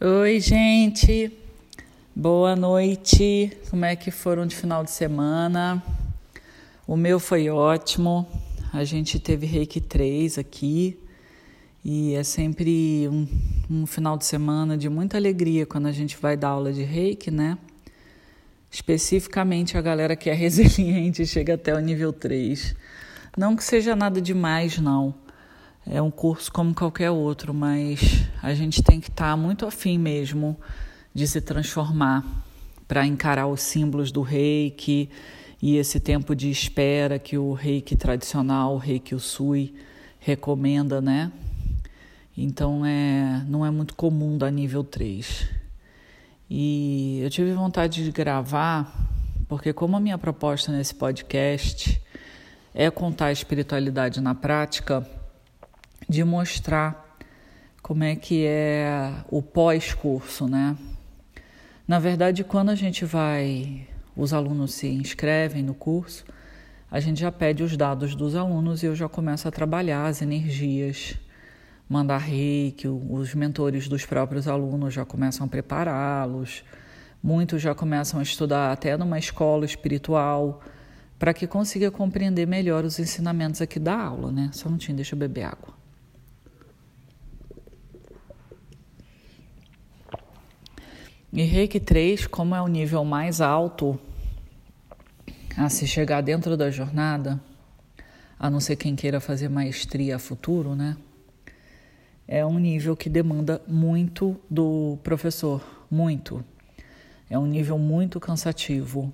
Oi, gente. Boa noite. Como é que foram de final de semana? O meu foi ótimo. A gente teve Reiki 3 aqui. E é sempre um, um final de semana de muita alegria quando a gente vai dar aula de Reiki, né? Especificamente a galera que é resiliente chega até o nível 3. Não que seja nada demais, não é um curso como qualquer outro, mas a gente tem que estar tá muito afim mesmo de se transformar para encarar os símbolos do reiki e esse tempo de espera que o reiki tradicional, o reiki Usui, recomenda, né? Então é, não é muito comum da nível 3. E eu tive vontade de gravar, porque como a minha proposta nesse podcast é contar a espiritualidade na prática, de mostrar como é que é o pós-curso, né? Na verdade, quando a gente vai, os alunos se inscrevem no curso, a gente já pede os dados dos alunos e eu já começo a trabalhar as energias, mandar reiki, os mentores dos próprios alunos já começam a prepará-los, muitos já começam a estudar até numa escola espiritual, para que consiga compreender melhor os ensinamentos aqui da aula, né? Só um minutinho, deixa eu beber água. E Reiki 3, como é o nível mais alto a se chegar dentro da jornada, a não ser quem queira fazer maestria a futuro, né? É um nível que demanda muito do professor, muito. É um nível muito cansativo.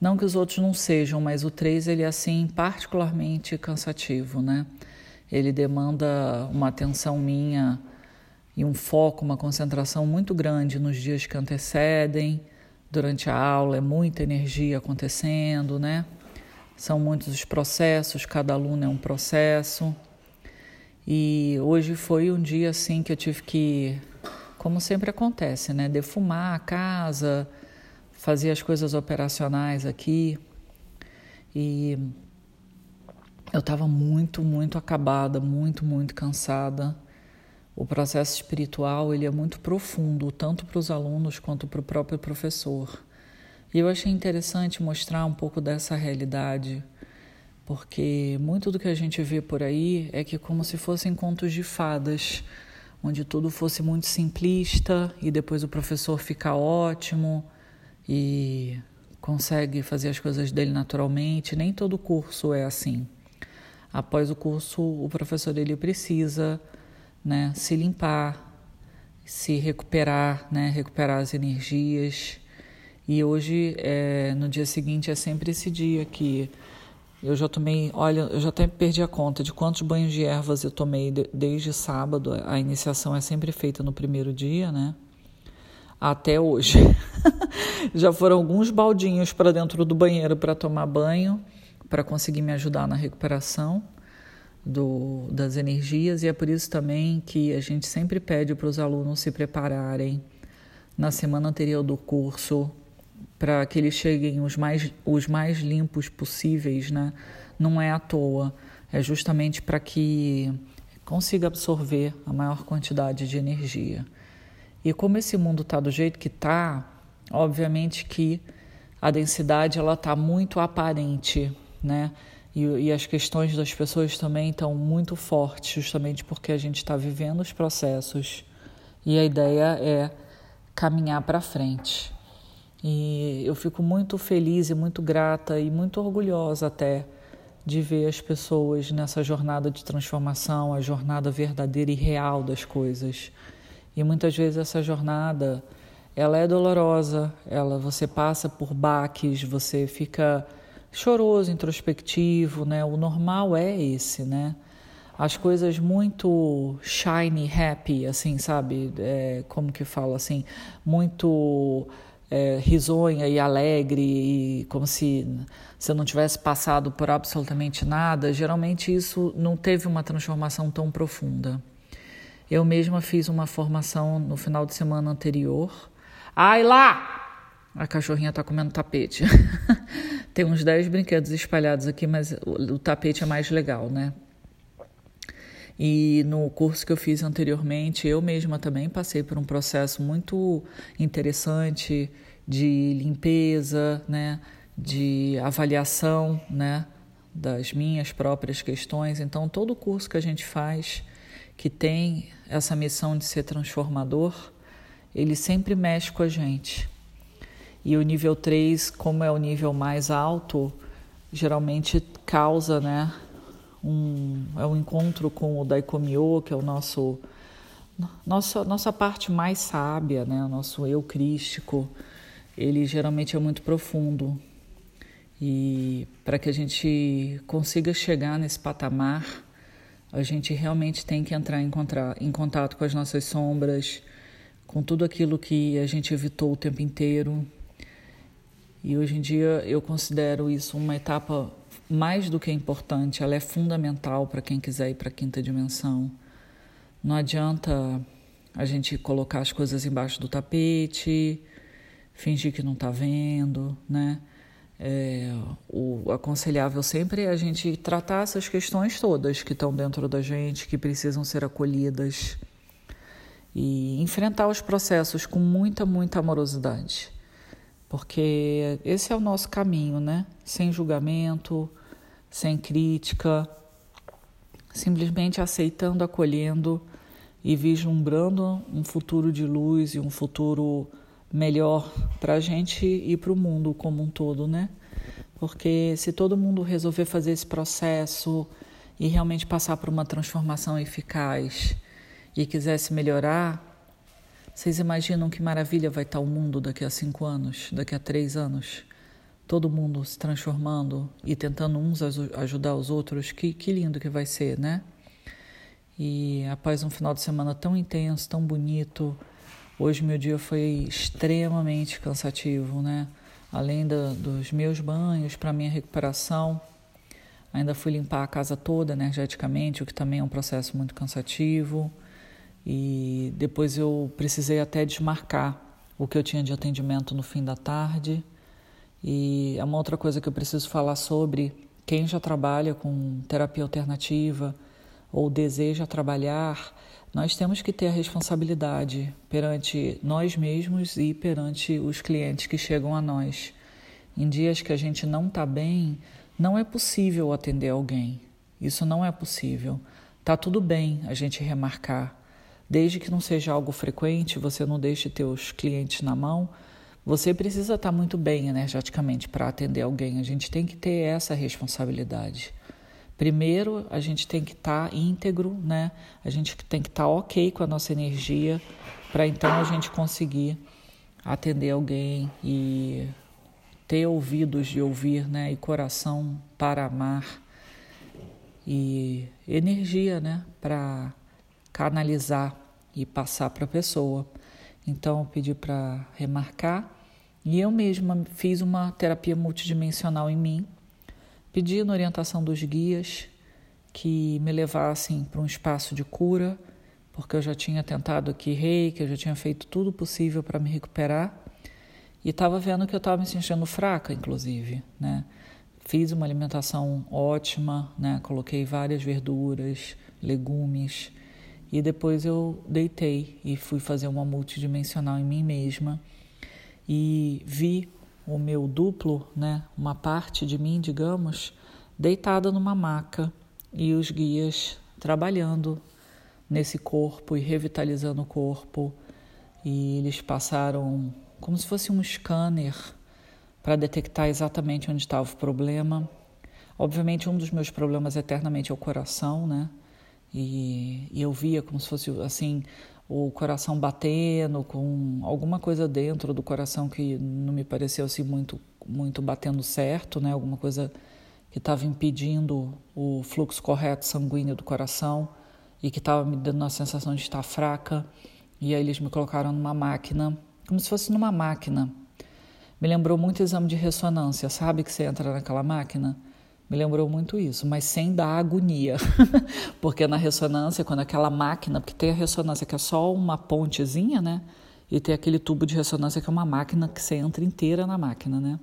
Não que os outros não sejam, mas o 3 ele é assim particularmente cansativo, né? Ele demanda uma atenção minha e um foco, uma concentração muito grande nos dias que antecedem. Durante a aula é muita energia acontecendo, né? São muitos os processos, cada aluno é um processo. E hoje foi um dia assim que eu tive que, como sempre acontece, né, defumar a casa, fazer as coisas operacionais aqui. E eu estava muito, muito acabada, muito, muito cansada. O processo espiritual ele é muito profundo, tanto para os alunos quanto para o próprio professor. E eu achei interessante mostrar um pouco dessa realidade, porque muito do que a gente vê por aí é que como se fossem contos de fadas, onde tudo fosse muito simplista e depois o professor fica ótimo e consegue fazer as coisas dele naturalmente. Nem todo curso é assim. Após o curso, o professor ele precisa né? Se limpar, se recuperar, né? Recuperar as energias. E hoje, é, no dia seguinte, é sempre esse dia que eu já tomei, olha, eu já até perdi a conta de quantos banhos de ervas eu tomei de, desde sábado. A iniciação é sempre feita no primeiro dia, né? Até hoje. já foram alguns baldinhos para dentro do banheiro para tomar banho, para conseguir me ajudar na recuperação do, das energias, e é por isso também que a gente sempre pede para os alunos se prepararem na semana anterior do curso para que eles cheguem os mais, os mais limpos possíveis, né? Não é à toa, é justamente para que consiga absorver a maior quantidade de energia. E como esse mundo está do jeito que está, obviamente que a densidade ela está muito aparente, né? E, e as questões das pessoas também estão muito fortes, justamente porque a gente está vivendo os processos e a ideia é caminhar para frente. E eu fico muito feliz e muito grata e muito orgulhosa até de ver as pessoas nessa jornada de transformação, a jornada verdadeira e real das coisas. E muitas vezes essa jornada, ela é dolorosa, ela você passa por baques, você fica choroso, introspectivo, né? O normal é esse, né? As coisas muito shiny, happy, assim, sabe? É, como que fala assim? Muito é, risonha e alegre, e como se você não tivesse passado por absolutamente nada. Geralmente isso não teve uma transformação tão profunda. Eu mesma fiz uma formação no final de semana anterior. Ai lá! A cachorrinha está comendo tapete. Tem uns 10 brinquedos espalhados aqui, mas o, o tapete é mais legal, né? E no curso que eu fiz anteriormente, eu mesma também passei por um processo muito interessante de limpeza, né, de avaliação, né, das minhas próprias questões. Então, todo curso que a gente faz que tem essa missão de ser transformador, ele sempre mexe com a gente. E o nível 3, como é o nível mais alto, geralmente causa, né, um, é um encontro com o Daikomyo, que é o nosso nossa, nossa parte mais sábia, né? o nosso eu crístico, ele geralmente é muito profundo. E para que a gente consiga chegar nesse patamar, a gente realmente tem que entrar em, em contato com as nossas sombras, com tudo aquilo que a gente evitou o tempo inteiro. E hoje em dia eu considero isso uma etapa mais do que importante, ela é fundamental para quem quiser ir para a quinta dimensão. Não adianta a gente colocar as coisas embaixo do tapete, fingir que não está vendo, né? É, o aconselhável sempre é a gente tratar essas questões todas que estão dentro da gente, que precisam ser acolhidas e enfrentar os processos com muita, muita amorosidade, porque esse é o nosso caminho, né? Sem julgamento, sem crítica, simplesmente aceitando, acolhendo e vislumbrando um futuro de luz e um futuro melhor para a gente e para o mundo como um todo, né? Porque se todo mundo resolver fazer esse processo e realmente passar por uma transformação eficaz e quisesse melhorar, vocês imaginam que maravilha vai estar o mundo daqui a cinco anos, daqui a três anos? todo mundo se transformando e tentando uns ajudar os outros, que, que lindo que vai ser, né? E após um final de semana tão intenso, tão bonito, hoje meu dia foi extremamente cansativo, né? Além da, dos meus banhos para minha recuperação, ainda fui limpar a casa toda energeticamente, o que também é um processo muito cansativo. E depois eu precisei até desmarcar o que eu tinha de atendimento no fim da tarde e é uma outra coisa que eu preciso falar sobre quem já trabalha com terapia alternativa ou deseja trabalhar, nós temos que ter a responsabilidade perante nós mesmos e perante os clientes que chegam a nós. Em dias que a gente não está bem, não é possível atender alguém. Isso não é possível. Tá tudo bem a gente remarcar, desde que não seja algo frequente, você não deixe teus clientes na mão você precisa estar muito bem energeticamente para atender alguém. A gente tem que ter essa responsabilidade. Primeiro, a gente tem que estar íntegro, né? A gente tem que estar ok com a nossa energia para então a gente conseguir atender alguém e ter ouvidos de ouvir, né? E coração para amar e energia, né? Para canalizar e passar para a pessoa. Então, eu pedi para remarcar e eu mesma fiz uma terapia multidimensional em mim, pedindo orientação dos guias que me levassem para um espaço de cura, porque eu já tinha tentado aqui reiki, eu já tinha feito tudo possível para me recuperar e estava vendo que eu estava me sentindo fraca, inclusive, né? Fiz uma alimentação ótima, né? Coloquei várias verduras, legumes e depois eu deitei e fui fazer uma multidimensional em mim mesma e vi o meu duplo, né, uma parte de mim, digamos, deitada numa maca e os guias trabalhando nesse corpo e revitalizando o corpo. E eles passaram como se fosse um scanner para detectar exatamente onde estava o problema. Obviamente, um dos meus problemas eternamente é o coração, né? E, e eu via como se fosse assim o coração batendo, com alguma coisa dentro do coração que não me pareceu assim muito, muito batendo certo, né? Alguma coisa que estava impedindo o fluxo correto sanguíneo do coração e que estava me dando a sensação de estar fraca. E aí eles me colocaram numa máquina, como se fosse numa máquina. Me lembrou muito exame de ressonância, sabe que você entra naquela máquina? Me lembrou muito isso, mas sem dar agonia. porque na ressonância, quando aquela máquina, porque tem a ressonância que é só uma pontezinha, né? E tem aquele tubo de ressonância que é uma máquina que você entra inteira na máquina, né?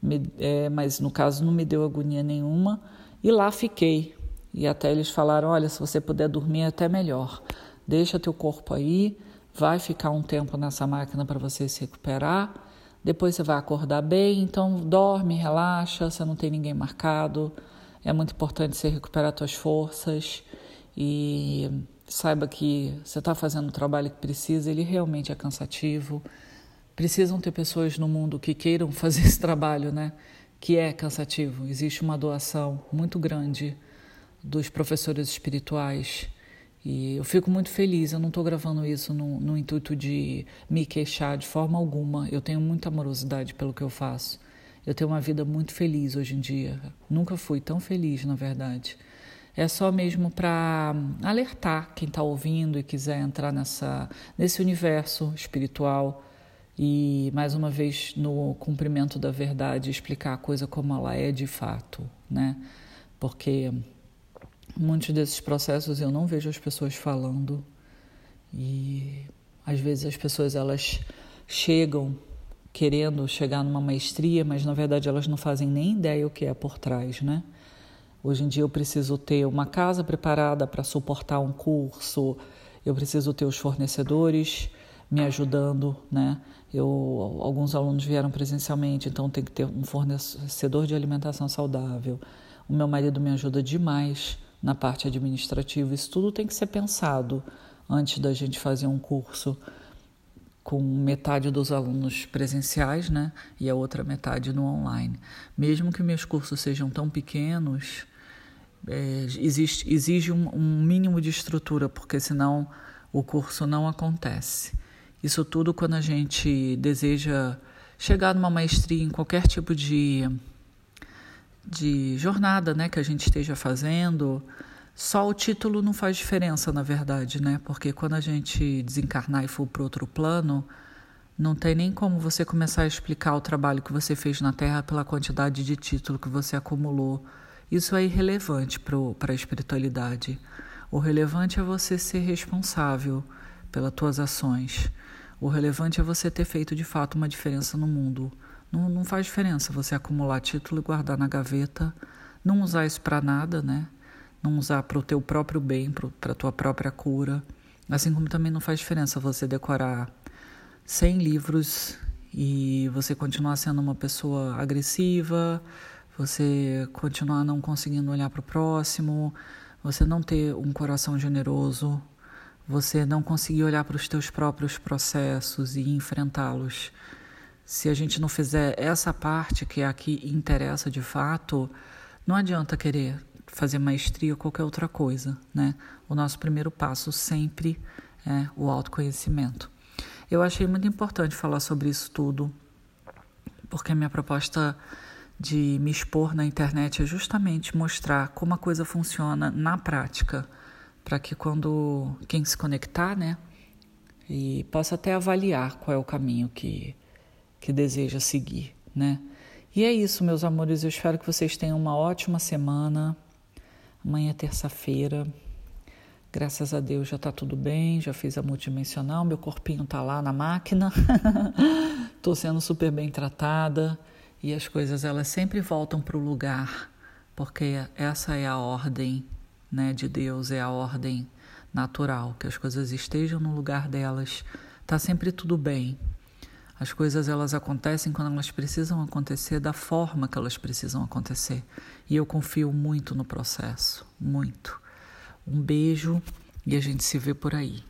Me, é, mas no caso não me deu agonia nenhuma e lá fiquei. E até eles falaram: olha, se você puder dormir é até melhor. Deixa teu corpo aí, vai ficar um tempo nessa máquina para você se recuperar. Depois você vai acordar bem, então dorme, relaxa, você não tem ninguém marcado. É muito importante você recuperar suas forças e saiba que você está fazendo o trabalho que precisa, ele realmente é cansativo. Precisam ter pessoas no mundo que queiram fazer esse trabalho, né? Que é cansativo. Existe uma doação muito grande dos professores espirituais. E eu fico muito feliz, eu não estou gravando isso no, no, intuito de me queixar de forma alguma. Eu tenho muita amorosidade pelo que eu faço. Eu tenho uma vida muito feliz hoje em dia. Nunca fui tão feliz, na verdade. É só mesmo para alertar quem está ouvindo e quiser entrar nessa, nesse universo espiritual e, mais uma vez, no cumprimento da verdade, explicar a coisa como ela é de fato, né? Porque muitos desses processos eu não vejo as pessoas falando e às vezes as pessoas elas chegam querendo chegar numa maestria, mas na verdade elas não fazem nem ideia o que é por trás, né? Hoje em dia eu preciso ter uma casa preparada para suportar um curso, eu preciso ter os fornecedores me ajudando, né? Eu, alguns alunos vieram presencialmente, então tem que ter um fornecedor de alimentação saudável. O meu marido me ajuda demais na parte administrativa. Isso tudo tem que ser pensado antes da gente fazer um curso com metade dos alunos presenciais, né, e a outra metade no online. Mesmo que meus cursos sejam tão pequenos, é, existe, exige um, um mínimo de estrutura, porque senão o curso não acontece. Isso tudo quando a gente deseja chegar numa maestria em qualquer tipo de, de jornada né, que a gente esteja fazendo. Só o título não faz diferença, na verdade, né? Porque quando a gente desencarnar e for para outro plano, não tem nem como você começar a explicar o trabalho que você fez na Terra pela quantidade de título que você acumulou isso é irrelevante para a espiritualidade. O relevante é você ser responsável pelas tuas ações. O relevante é você ter feito de fato uma diferença no mundo. Não, não faz diferença você acumular título e guardar na gaveta, não usar isso para nada, né? Não usar para o teu próprio bem, para a tua própria cura. Assim como também não faz diferença você decorar 100 livros e você continuar sendo uma pessoa agressiva, você continuar não conseguindo olhar para o próximo, você não ter um coração generoso, você não conseguir olhar para os teus próprios processos e enfrentá-los. Se a gente não fizer essa parte que é a que interessa de fato, não adianta querer fazer maestria ou qualquer outra coisa, né? O nosso primeiro passo sempre é o autoconhecimento. Eu achei muito importante falar sobre isso tudo, porque a minha proposta de me expor na internet é justamente mostrar como a coisa funciona na prática, para que quando quem se conectar, né, e possa até avaliar qual é o caminho que, que deseja seguir, né? E é isso, meus amores. Eu espero que vocês tenham uma ótima semana. Amanhã é terça-feira. Graças a Deus já está tudo bem, já fiz a multidimensional, meu corpinho está lá na máquina. Estou sendo super bem tratada e as coisas elas sempre voltam para o lugar, porque essa é a ordem né, de Deus, é a ordem natural, que as coisas estejam no lugar delas, está sempre tudo bem. As coisas elas acontecem quando elas precisam acontecer da forma que elas precisam acontecer. E eu confio muito no processo, muito. Um beijo e a gente se vê por aí.